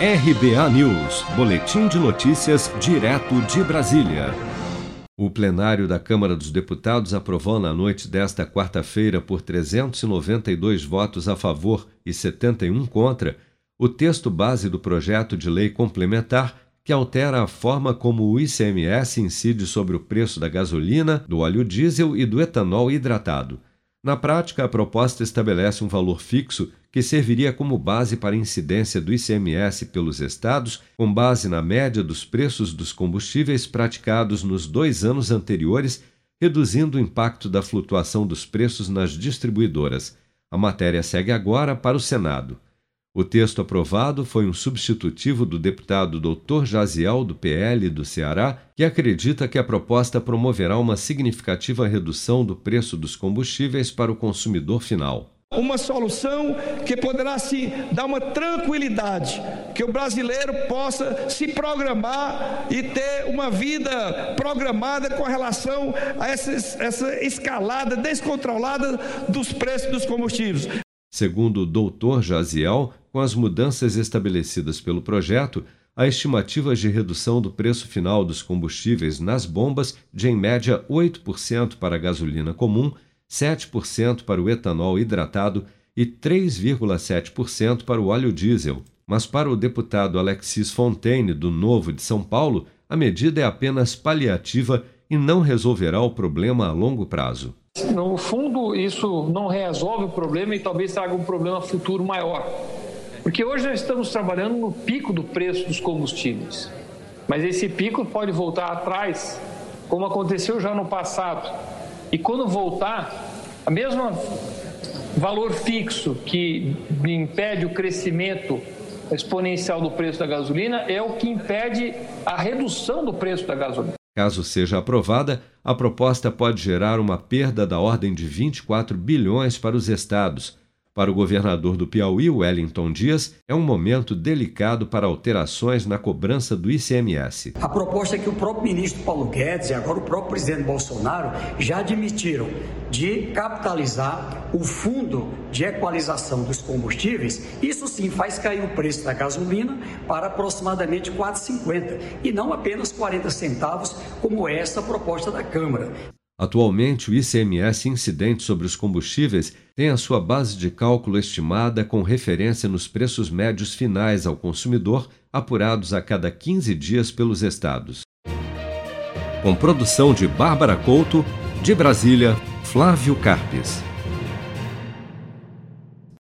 RBA News, Boletim de Notícias, direto de Brasília. O plenário da Câmara dos Deputados aprovou na noite desta quarta-feira, por 392 votos a favor e 71 contra, o texto base do projeto de lei complementar que altera a forma como o ICMS incide sobre o preço da gasolina, do óleo diesel e do etanol hidratado. Na prática, a proposta estabelece um valor fixo que serviria como base para a incidência do ICMS pelos estados, com base na média dos preços dos combustíveis praticados nos dois anos anteriores, reduzindo o impacto da flutuação dos preços nas distribuidoras. A matéria segue agora para o Senado. O texto aprovado foi um substitutivo do deputado Dr. Jaziel, do PL do Ceará, que acredita que a proposta promoverá uma significativa redução do preço dos combustíveis para o consumidor final uma solução que poderá se dar uma tranquilidade, que o brasileiro possa se programar e ter uma vida programada com relação a essa, essa escalada descontrolada dos preços dos combustíveis. Segundo o doutor Jaziel, com as mudanças estabelecidas pelo projeto, há estimativas de redução do preço final dos combustíveis nas bombas de em média 8% para a gasolina comum, 7% para o etanol hidratado e 3,7% para o óleo diesel. Mas para o deputado Alexis Fontaine, do Novo de São Paulo, a medida é apenas paliativa e não resolverá o problema a longo prazo. No fundo, isso não resolve o problema e talvez traga um problema futuro maior. Porque hoje nós estamos trabalhando no pico do preço dos combustíveis. Mas esse pico pode voltar atrás, como aconteceu já no passado. E quando voltar, a mesma valor fixo que impede o crescimento exponencial do preço da gasolina é o que impede a redução do preço da gasolina. Caso seja aprovada, a proposta pode gerar uma perda da ordem de 24 bilhões para os estados. Para o governador do Piauí, Wellington Dias, é um momento delicado para alterações na cobrança do ICMS. A proposta é que o próprio ministro Paulo Guedes e agora o próprio presidente Bolsonaro já admitiram de capitalizar o fundo de equalização dos combustíveis, isso sim faz cair o preço da gasolina para aproximadamente 4,50 e não apenas 40 centavos, como essa proposta da Câmara. Atualmente, o ICMS incidente sobre os combustíveis tem a sua base de cálculo estimada com referência nos preços médios finais ao consumidor, apurados a cada 15 dias pelos estados. Com produção de Bárbara Couto, de Brasília, Flávio Carpes.